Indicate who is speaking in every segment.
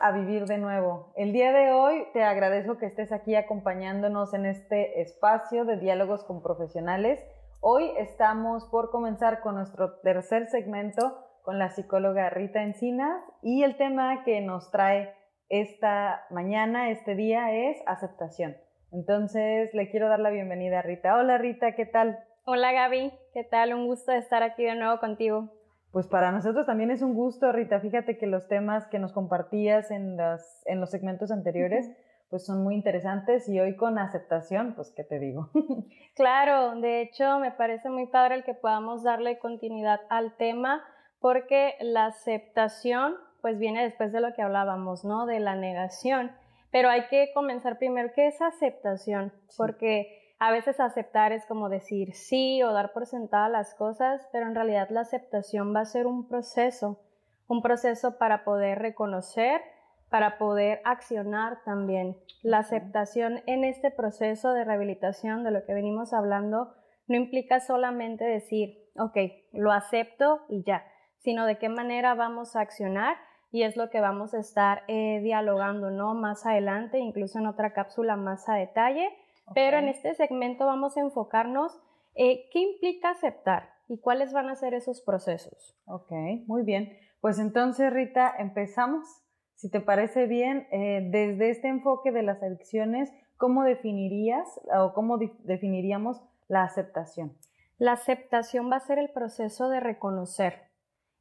Speaker 1: A Vivir de Nuevo. El día de hoy te agradezco que estés aquí acompañándonos en este espacio de diálogos con profesionales. Hoy estamos por comenzar con nuestro tercer segmento con la psicóloga Rita Encinas y el tema que nos trae esta mañana, este día, es aceptación. Entonces le quiero dar la bienvenida a Rita. Hola Rita, ¿qué tal?
Speaker 2: Hola Gaby, ¿qué tal? Un gusto estar aquí de nuevo contigo.
Speaker 1: Pues para nosotros también es un gusto, Rita. Fíjate que los temas que nos compartías en, las, en los segmentos anteriores, pues son muy interesantes y hoy con aceptación, pues qué te digo.
Speaker 2: claro, de hecho me parece muy padre el que podamos darle continuidad al tema porque la aceptación pues viene después de lo que hablábamos, ¿no? De la negación. Pero hay que comenzar primero, ¿qué es aceptación? Porque a veces aceptar es como decir sí o dar por sentada las cosas, pero en realidad la aceptación va a ser un proceso, un proceso para poder reconocer, para poder accionar también. La aceptación en este proceso de rehabilitación de lo que venimos hablando no implica solamente decir, ok, lo acepto y ya, sino de qué manera vamos a accionar y es lo que vamos a estar eh, dialogando, ¿no? Más adelante, incluso en otra cápsula más a detalle pero en este segmento vamos a enfocarnos eh, qué implica aceptar y cuáles van a ser esos procesos.
Speaker 1: Ok, muy bien. Pues entonces, Rita, empezamos. Si te parece bien, eh, desde este enfoque de las adicciones, ¿cómo definirías o cómo definiríamos la aceptación?
Speaker 2: La aceptación va a ser el proceso de reconocer,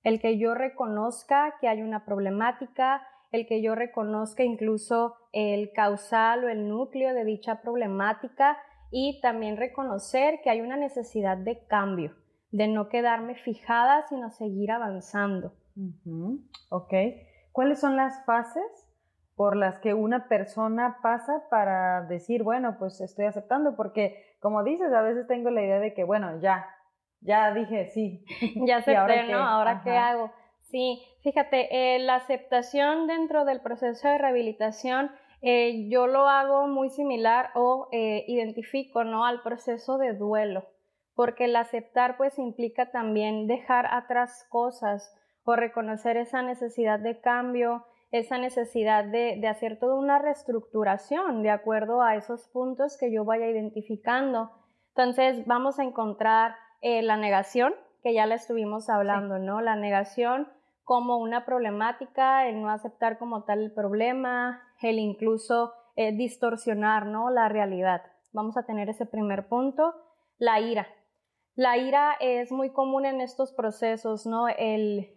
Speaker 2: el que yo reconozca que hay una problemática, el que yo reconozca incluso el causal o el núcleo de dicha problemática y también reconocer que hay una necesidad de cambio, de no quedarme fijada, sino seguir avanzando.
Speaker 1: Ok. ¿Cuáles son las fases por las que una persona pasa para decir, bueno, pues estoy aceptando? Porque, como dices, a veces tengo la idea de que, bueno, ya, ya dije sí.
Speaker 2: Ya acepté, ¿no? ¿Ahora qué hago? Sí, fíjate, eh, la aceptación dentro del proceso de rehabilitación, eh, yo lo hago muy similar o eh, identifico, ¿no? Al proceso de duelo, porque el aceptar pues implica también dejar atrás cosas o reconocer esa necesidad de cambio, esa necesidad de, de hacer toda una reestructuración de acuerdo a esos puntos que yo vaya identificando. Entonces vamos a encontrar la negación, que ya la estuvimos hablando, ¿no? La negación como una problemática, el no aceptar como tal el problema, el incluso eh, distorsionar ¿no? la realidad. Vamos a tener ese primer punto, la ira. La ira es muy común en estos procesos, ¿no? El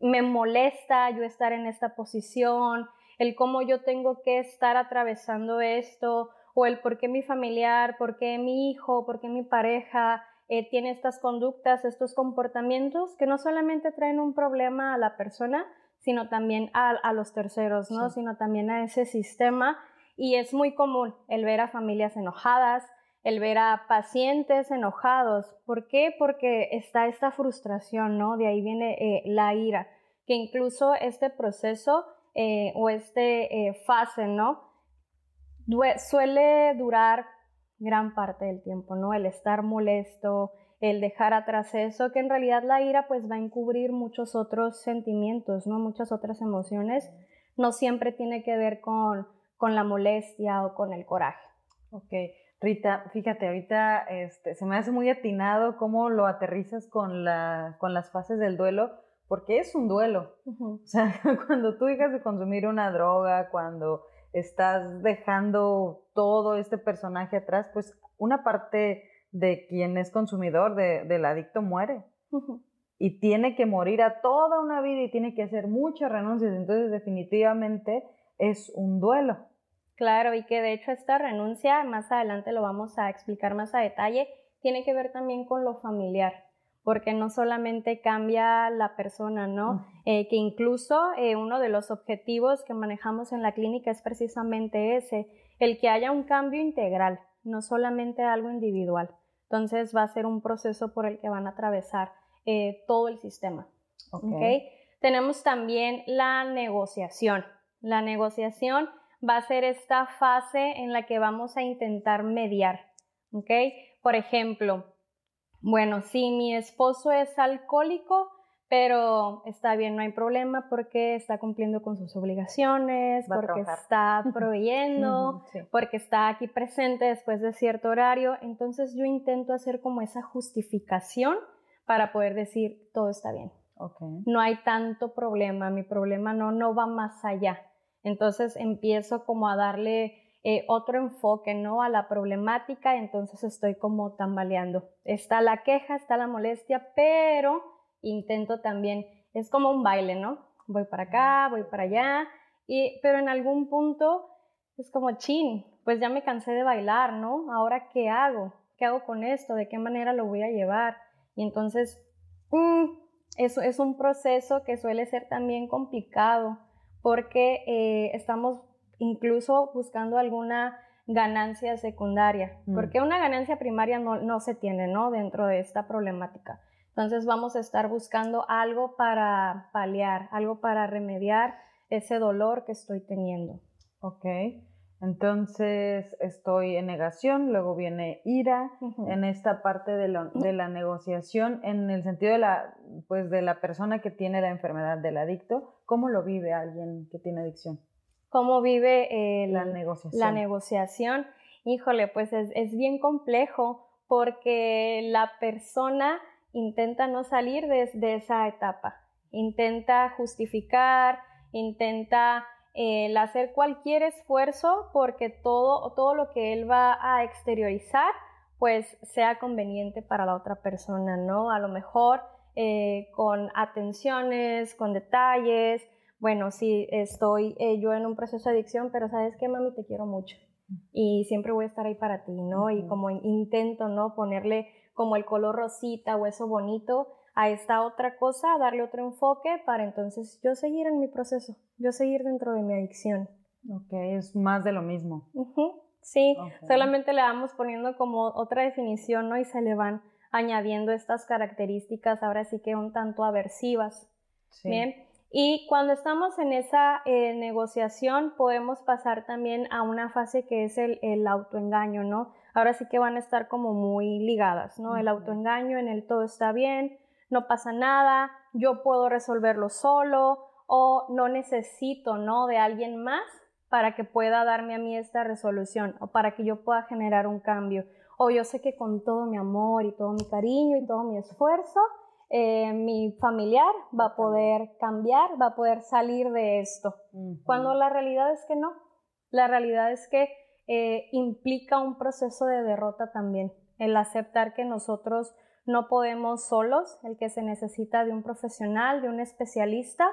Speaker 2: me molesta yo estar en esta posición, el cómo yo tengo que estar atravesando esto, o el por qué mi familiar, por qué mi hijo, por qué mi pareja eh, tiene estas conductas, estos comportamientos que no solamente traen un problema a la persona, sino también a, los terceros, ¿no? Sino también a ese sistema. Y es muy común el ver a familias enojadas, el ver a pacientes enojados. ¿Por qué? Porque está esta frustración, ¿no? De ahí viene eh, la ira, que incluso este proceso eh, o este fase, ¿no? suele durar gran parte del tiempo, ¿no? El estar molesto, el dejar atrás eso, que en realidad la ira pues va a encubrir muchos otros sentimientos, ¿no? Muchas otras emociones. No siempre tiene que ver con, con la molestia o con el coraje.
Speaker 1: Ok. Rita, fíjate, ahorita este, se me hace muy atinado cómo lo aterrizas con, la, con las fases del duelo, porque es un duelo. O sea, cuando tú dejas de consumir una droga, cuando estás dejando todo este personaje atrás, pues una parte de quien es consumidor del adicto muere. Y tiene que morir a toda una vida y tiene que hacer muchas renuncias. Entonces definitivamente es un duelo.
Speaker 2: Claro, y que de hecho esta renuncia, más adelante lo vamos a explicar más a detalle, tiene que ver también con lo familiar porque no solamente cambia la persona, ¿no? Eh, que incluso eh, uno de los objetivos que manejamos en la clínica es precisamente ese, el que haya un cambio integral, no solamente algo individual. Entonces va a ser un proceso por el que van a atravesar eh, todo el sistema. Okay. Tenemos también la negociación. La negociación va a ser esta fase en la que vamos a intentar mediar. ¿okay? Por ejemplo, bueno, si mi esposo es alcohólico, pero está bien, no hay problema porque está cumpliendo con sus obligaciones, porque está proveyendo, porque está aquí presente después de cierto horario. Entonces yo intento hacer como esa justificación para poder decir todo está bien. No hay tanto problema, mi problema no, no va más allá. Entonces empiezo como a darle eh, otro enfoque, ¿no? A la problemática, entonces estoy como tambaleando. Está la queja, está la molestia, pero intento también, es como un baile, ¿no? Voy para acá, voy para allá, y, pero en algún punto es como, chin, pues ya me cansé de bailar, ¿no? Ahora, ¿qué hago? ¿Qué hago con esto? ¿De qué manera lo voy a llevar? Y entonces, mm, eso es un proceso que suele ser también complicado porque eh, estamos incluso buscando alguna ganancia secundaria, mm. porque una ganancia primaria no, no, se tiene, ¿no? Dentro de esta problemática. Entonces vamos a estar buscando algo para paliar, algo para remediar ese dolor que estoy teniendo.
Speaker 1: Ok. Entonces estoy en negación, luego viene ira en esta parte de, de, la negociación, en el sentido de la, pues de la persona que tiene la enfermedad del adicto. ¿Cómo lo vive alguien que tiene adicción?
Speaker 2: ¿Cómo vive la, negociación? la negociación? Híjole, pues es, es bien complejo porque la persona intenta no salir de, esa etapa, intenta justificar, intenta el hacer cualquier esfuerzo porque todo, todo lo que él va a exteriorizar pues sea conveniente para la otra persona, ¿no? A lo mejor eh, con atenciones, con detalles, bueno, sí, estoy eh, yo en un proceso de adicción, pero sabes qué, mami, te quiero mucho y siempre voy a estar ahí para ti, ¿no? Y como intento, ¿no? Ponerle como el color rosita o eso bonito a esta otra cosa, darle otro enfoque para entonces yo seguir en mi proceso, yo seguir dentro de mi adicción.
Speaker 1: Ok, es más de lo mismo.
Speaker 2: Sí, solamente le vamos poniendo como otra definición, ¿no? Y se le van añadiendo estas características ahora sí que un tanto aversivas. Bien. Y cuando estamos en esa eh, negociación podemos pasar también a una fase que es el, el autoengaño, ¿no? ahora sí que van a estar como muy ligadas, ¿no? El autoengaño en el todo está bien, no pasa nada, yo puedo resolverlo solo o no necesito, ¿no? De alguien más para que pueda darme a mí esta resolución o para que yo pueda generar un cambio. O yo sé que con todo mi amor y todo mi cariño y todo mi esfuerzo, eh, mi familiar va a poder cambiar, va a poder salir de esto. Cuando la realidad es que no. La realidad es que eh, implica un proceso de derrota también, el aceptar que nosotros no podemos solos, el que se necesita de un profesional, de un especialista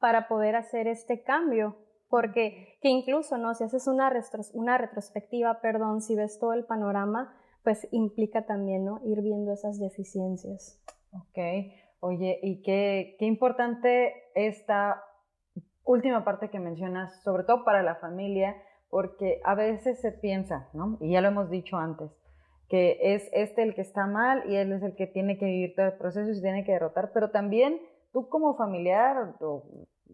Speaker 2: para poder hacer este cambio, porque que incluso, ¿no? Si haces una, una retrospectiva, perdón, si ves todo el panorama, pues implica también, ¿no? Ir viendo esas deficiencias.
Speaker 1: Ok, oye, y qué, qué importante esta última parte que mencionas, sobre todo para la familia, porque a veces se piensa, ¿no? Y ya lo hemos dicho antes, que es este el que está mal y él es el que tiene que vivir todo el proceso y se tiene que derrotar, pero también tú como familiar, o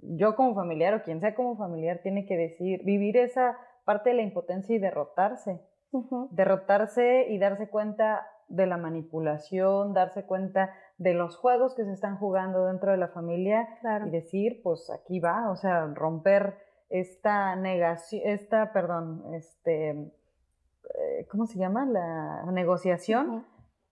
Speaker 1: yo como familiar, o quien sea como familiar, tiene que decir, vivir esa parte de la impotencia y derrotarse. Derrotarse y darse cuenta de la manipulación, darse cuenta de los juegos que se están jugando dentro de la familia y decir, pues aquí va, o sea, romper esta negación, esta, perdón, este, eh, ¿cómo se llama? La negociación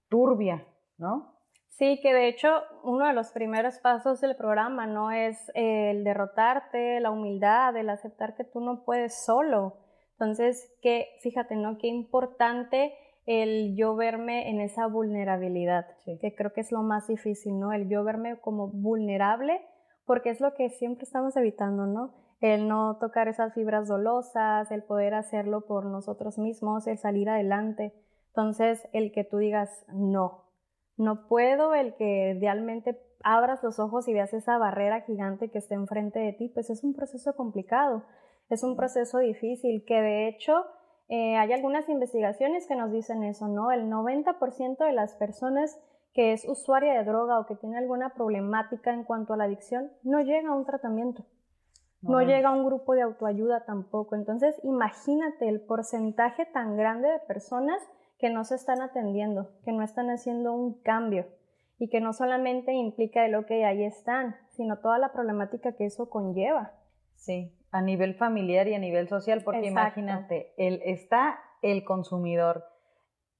Speaker 1: turbia, ¿no?
Speaker 2: Sí, que de hecho uno de los primeros pasos del programa no es el derrotarte, la humildad, el aceptar que tú no puedes solo. Entonces, que fíjate, ¿no? Qué importante el yo verme en esa vulnerabilidad, que creo que es lo más difícil, ¿no? El yo verme como vulnerable, porque es lo que siempre estamos evitando, ¿no? el no tocar esas fibras dolosas, el poder hacerlo por nosotros mismos, el salir adelante. Entonces, el que tú digas no, no puedo, el que realmente abras los ojos y veas esa barrera gigante que está enfrente de ti, pues es un proceso complicado, es un proceso difícil que de hecho eh, hay algunas investigaciones que nos dicen eso, ¿no? El 90% de las personas que es usuaria de droga o que tiene alguna problemática en cuanto a la adicción no llega a un tratamiento no llega a un grupo de autoayuda tampoco. Entonces, imagínate el porcentaje tan grande de personas que no se están atendiendo, que no están haciendo un cambio. y que no solamente implica el, ok, ahí están, sino toda la problemática que eso conlleva.
Speaker 1: Sí, a nivel familiar y a nivel social, porque imagínate, el, está el consumidor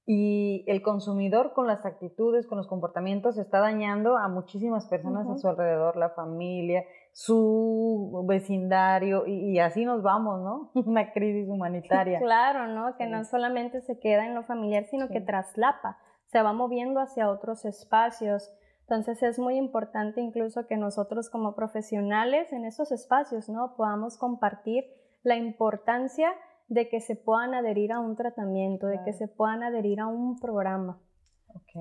Speaker 1: y el consumidor con las actitudes, con los comportamientos, está dañando a muchísimas personas a su alrededor, la familia, su vecindario, y, así nos vamos, ¿no? Una crisis humanitaria.
Speaker 2: claro, ¿no? Que no solamente se queda en lo familiar, sino que traslapa, se va moviendo hacia otros espacios. Entonces es muy importante incluso que nosotros como profesionales en esos espacios, ¿no? Podamos compartir la importancia de que se puedan adherir a un tratamiento, de que se puedan adherir a un programa.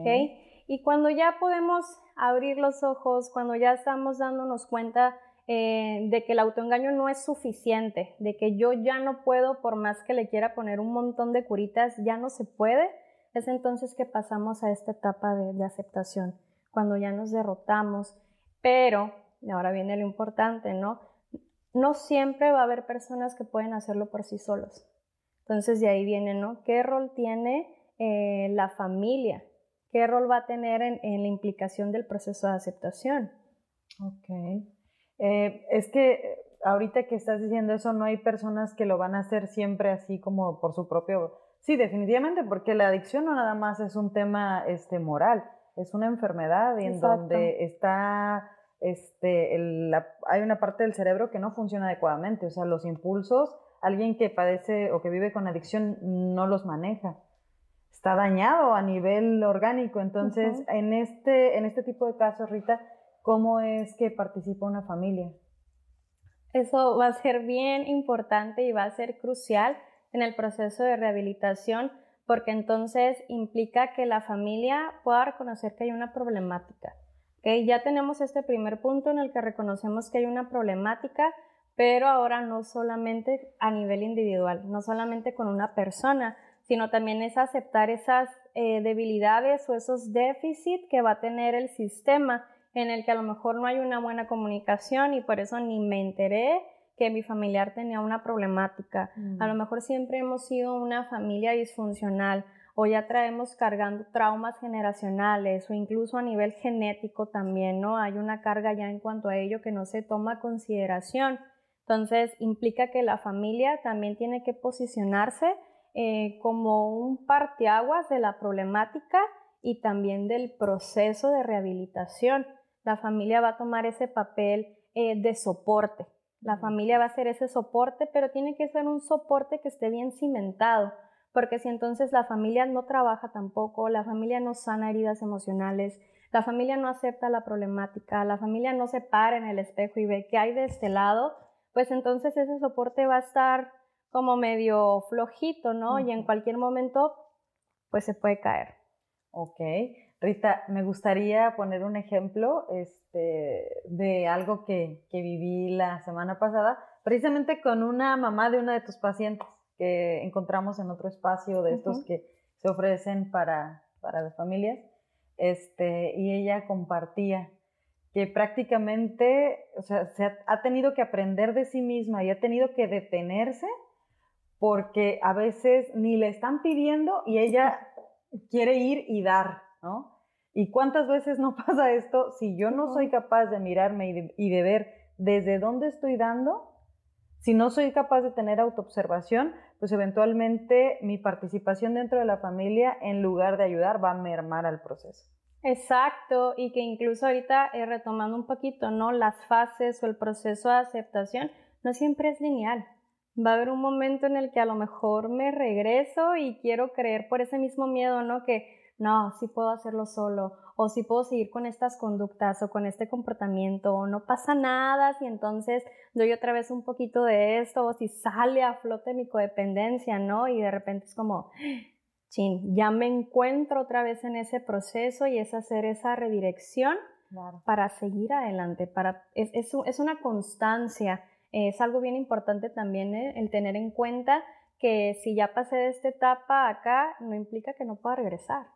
Speaker 2: Okay. Y cuando ya podemos abrir los ojos, cuando ya estamos dándonos cuenta eh, de que el autoengaño no es suficiente, de que yo ya no puedo, por más que le quiera poner un montón de curitas, ya no se puede, es entonces que pasamos a esta etapa de, de aceptación, cuando ya nos derrotamos. Pero, y ahora viene lo importante, ¿no? no siempre va a haber personas que pueden hacerlo por sí solos. Entonces de ahí viene, ¿no? ¿Qué rol tiene eh, la familia? ¿Qué rol va a tener en, la implicación del proceso de aceptación?
Speaker 1: Ok. Eh, es que ahorita que estás diciendo eso, no hay personas que lo van a hacer siempre así como por su propio... Sí, definitivamente, porque la adicción no nada más es un tema este, moral, es una enfermedad en donde está este, hay una parte del cerebro que no funciona adecuadamente, o sea, los impulsos, alguien que padece o que vive con adicción no los maneja. Está dañado a nivel orgánico, entonces en, este, en este tipo de casos, Rita, ¿cómo es que participa una familia?
Speaker 2: Eso va a ser bien importante y va a ser crucial en el proceso de rehabilitación porque entonces implica que la familia pueda reconocer que hay una problemática ya tenemos este primer punto en el que reconocemos que hay una problemática, pero ahora no solamente a nivel individual, no solamente con una persona, sino también es aceptar esas eh, debilidades o esos déficits que va a tener el sistema en el que a lo mejor no hay una buena comunicación y por eso ni me enteré que mi familiar tenía una problemática. A lo mm. mejor siempre hemos sido una familia disfuncional o ya traemos cargando traumas generacionales o incluso a nivel genético también, ¿no? Hay una carga ya en cuanto a ello que no se toma consideración. Entonces, implica que la familia también tiene que posicionarse eh, como un parteaguas de la problemática y también del proceso de rehabilitación. La familia va a tomar ese papel eh, de soporte. La familia va a ser ese soporte, pero tiene que ser un soporte que esté bien cimentado porque si entonces la familia no trabaja tampoco, la familia no sana heridas emocionales, la familia no acepta la problemática, la familia no se para en el espejo y ve qué hay de este lado, pues entonces ese soporte va a estar como medio flojito, ¿no? Y en cualquier momento, pues se puede caer.
Speaker 1: Ok. Rita, me gustaría poner un ejemplo este, de algo que, que viví la semana pasada, precisamente con una mamá de una de tus pacientes que encontramos en otro espacio de estos que se ofrecen para, para las familias, este, y ella compartía que prácticamente, o sea, se ha, tenido que aprender de sí misma y ha tenido que detenerse porque a veces ni le están pidiendo y ella quiere ir y dar, ¿no? ¿Y cuántas veces no pasa esto si yo no soy capaz de mirarme y de ver desde dónde estoy dando? Si no soy capaz de tener autoobservación, pues eventualmente mi participación dentro de la familia, en lugar de ayudar, va a mermar al proceso.
Speaker 2: Exacto, y que incluso ahorita eh, retomando un poquito, ¿no? Las fases o el proceso de aceptación no siempre es lineal. Va a haber un momento en el que a lo mejor me regreso y quiero creer por ese mismo miedo, ¿no? Que no, sí puedo hacerlo solo, o si puedo seguir con estas conductas o con este comportamiento o no pasa nada si entonces doy otra vez un poquito de esto o si sale a flote mi codependencia, ¿no? Y de repente es como, chin, ya me encuentro otra vez en ese proceso y es hacer esa redirección para seguir adelante, para, es, es, una constancia, es algo bien importante también ¿eh? el tener en cuenta que si ya pasé de esta etapa acá, no implica que no pueda regresar.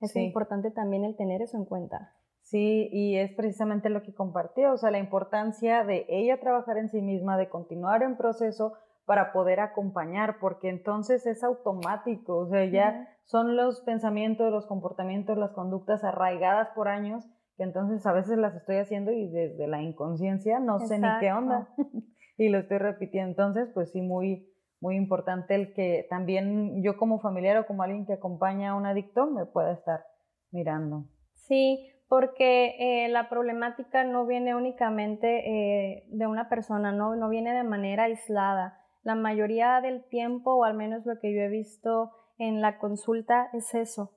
Speaker 2: Es importante también el tener eso en cuenta.
Speaker 1: Sí, y es precisamente lo que compartió, o sea, la importancia de ella trabajar en sí misma, de continuar en proceso, para poder acompañar, porque entonces es automático, o sea, ya son los pensamientos, los comportamientos, las conductas arraigadas por años, que entonces a veces las estoy haciendo y desde la inconsciencia no sé ni qué onda y lo estoy repitiendo. Entonces, pues sí, muy, muy importante el que también yo como familiar o como alguien que acompaña a un adicto me pueda estar mirando.
Speaker 2: Sí, porque eh, la problemática no viene únicamente eh, de una persona, ¿no? no viene de manera aislada. La mayoría del tiempo, o al menos lo que yo he visto en la consulta, es eso,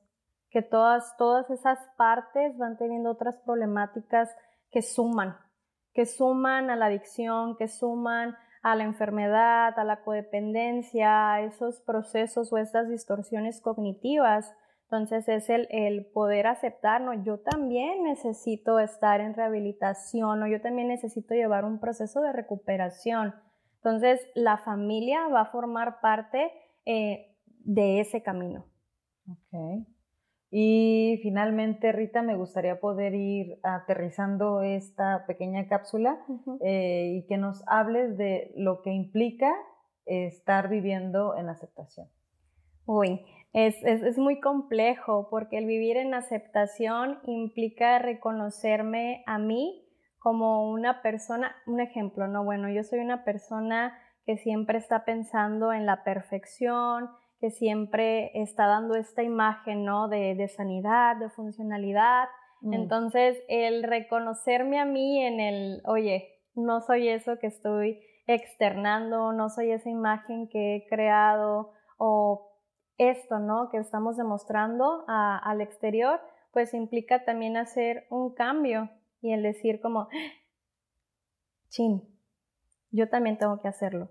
Speaker 2: que todas, todas esas partes van teniendo otras problemáticas que suman, que suman a la adicción, que suman a la enfermedad, a la codependencia, a esos procesos o estas distorsiones cognitivas. Entonces es el, el poder aceptarnos. Yo también necesito estar en rehabilitación o yo también necesito llevar un proceso de recuperación. Entonces, la familia va a formar parte eh, de ese camino.
Speaker 1: Ok. Y finalmente, Rita, me gustaría poder ir aterrizando esta pequeña cápsula eh, y que nos hables de lo que implica estar viviendo en aceptación.
Speaker 2: Uy, es, es, muy complejo porque el vivir en aceptación implica reconocerme a mí como una persona, un ejemplo, ¿no? Bueno, yo soy una persona que siempre está pensando en la perfección, que siempre está dando esta imagen, ¿no? De, sanidad, de funcionalidad. Mm. Entonces, el reconocerme a mí en el, oye, no soy eso que estoy externando, no soy esa imagen que he creado o esto, ¿no? Que estamos demostrando al exterior, pues implica también hacer un cambio y el decir como, chin, yo también tengo que hacerlo.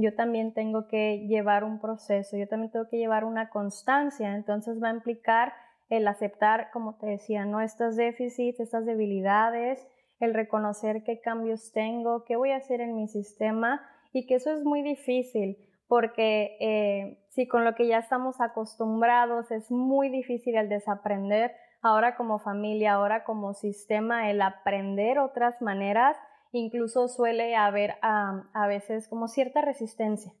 Speaker 2: Yo también tengo que llevar un proceso, yo también tengo que llevar una constancia. Entonces va a implicar el aceptar, como te decía, ¿no? estos déficits, estas debilidades, el reconocer qué cambios tengo, qué voy a hacer en mi sistema y que eso es muy difícil porque eh, si con lo que ya estamos acostumbrados es muy difícil el desaprender, ahora como familia, ahora como sistema, el aprender otras maneras, incluso suele haber a veces como cierta resistencia.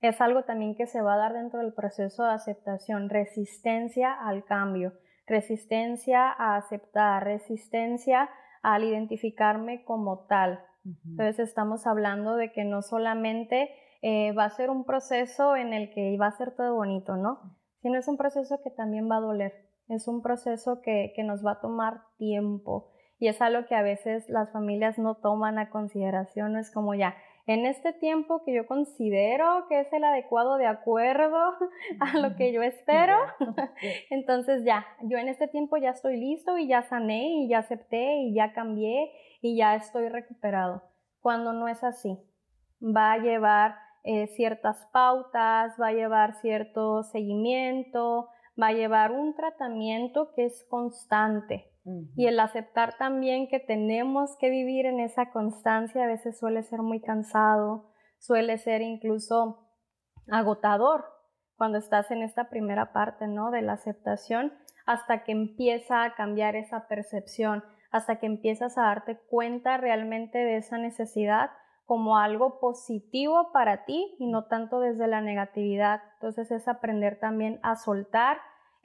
Speaker 2: Es algo también que se va a dar dentro del proceso de aceptación, resistencia al cambio, resistencia a aceptar, resistencia al identificarme como tal. Entonces estamos hablando de que no solamente eh, va a ser un proceso en el que va a ser todo bonito, ¿no? Sino es un proceso que también va a doler. Es un proceso que, nos va a tomar tiempo y es algo que a veces las familias no toman a consideración, no es como ya, en este tiempo que yo considero que es el adecuado de acuerdo a lo que yo espero, entonces ya, yo en este tiempo ya estoy listo y ya sané y ya acepté y ya cambié y ya estoy recuperado, cuando no es así. Va a llevar eh, ciertas pautas, va a llevar cierto seguimiento, va a llevar un tratamiento que es constante. Y el aceptar también que tenemos que vivir en esa constancia a veces suele ser muy cansado, suele ser incluso agotador cuando estás en esta primera parte, ¿no? De la aceptación, hasta que empieza a cambiar esa percepción, hasta que empiezas a darte cuenta realmente de esa necesidad como algo positivo para ti y no tanto desde la negatividad. Entonces es aprender también a soltar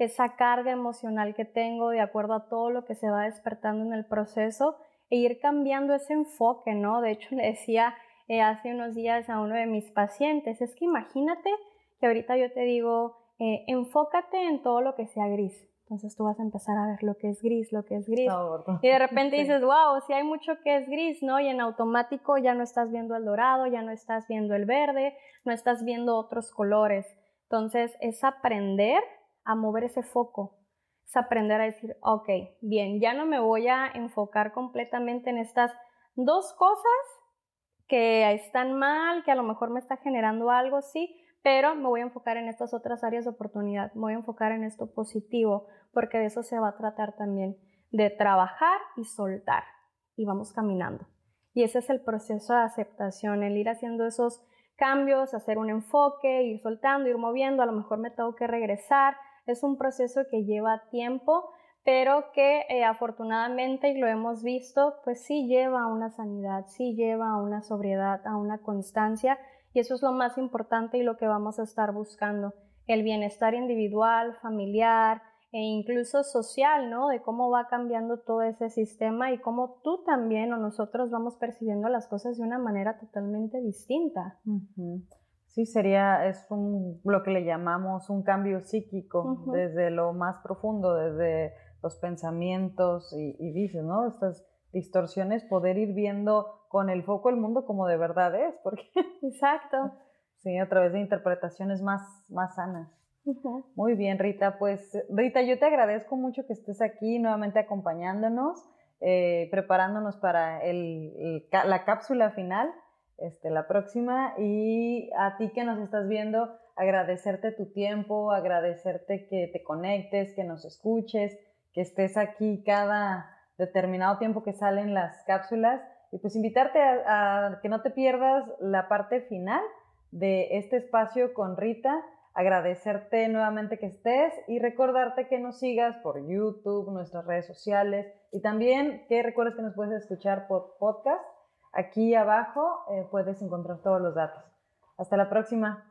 Speaker 2: esa carga emocional que tengo de acuerdo a todo lo que se va despertando en el proceso e ir cambiando ese enfoque, ¿no? De hecho, le decía eh, hace unos días a uno de mis pacientes, es que imagínate que ahorita yo te digo, eh, enfócate en todo lo que sea gris. Entonces tú vas a empezar a ver lo que es gris, lo que es gris. Y de repente dices, wow, si hay mucho que es gris, ¿no? Y en automático ya no estás viendo el dorado, ya no estás viendo el verde, no estás viendo otros colores. Entonces es aprender a mover ese foco, es aprender a decir, ok, bien, ya no me voy a enfocar completamente en estas dos cosas que están mal, que a lo mejor me está generando algo, sí, pero me voy a enfocar en estas otras áreas de oportunidad, me voy a enfocar en esto positivo, porque de eso se va a tratar también, de trabajar y soltar, y vamos caminando. Y ese es el proceso de aceptación, el ir haciendo esos cambios, hacer un enfoque, ir soltando, ir moviendo, a lo mejor me tengo que regresar. Es un proceso que lleva tiempo, pero que eh, afortunadamente, y lo hemos visto, pues sí lleva a una sanidad, sí lleva a una sobriedad, a una constancia y eso es lo más importante y lo que vamos a estar buscando, el bienestar individual, familiar e incluso social, ¿no? De cómo va cambiando todo ese sistema y cómo tú también o nosotros vamos percibiendo las cosas de una manera totalmente distinta.
Speaker 1: Sí, sería, es un, lo que le llamamos un cambio psíquico, desde lo más profundo, desde los pensamientos y, y dices, ¿no? Estas distorsiones, poder ir viendo con el foco el mundo como de verdad es, porque...
Speaker 2: Exacto.
Speaker 1: Sí, a través de interpretaciones más, más sanas. Muy bien, Rita. Pues, Rita, yo te agradezco mucho que estés aquí nuevamente acompañándonos, eh, preparándonos para el, la cápsula final, este, la próxima. Y a ti que nos estás viendo, agradecerte tu tiempo, agradecerte que te conectes, que nos escuches, que estés aquí cada determinado tiempo que salen las cápsulas y pues invitarte a, que no te pierdas la parte final de este espacio con Rita, agradecerte nuevamente que estés y recordarte que nos sigas por YouTube, nuestras redes sociales y también que recuerdes que nos puedes escuchar por podcast. Aquí abajo eh, puedes encontrar todos los datos. Hasta la próxima.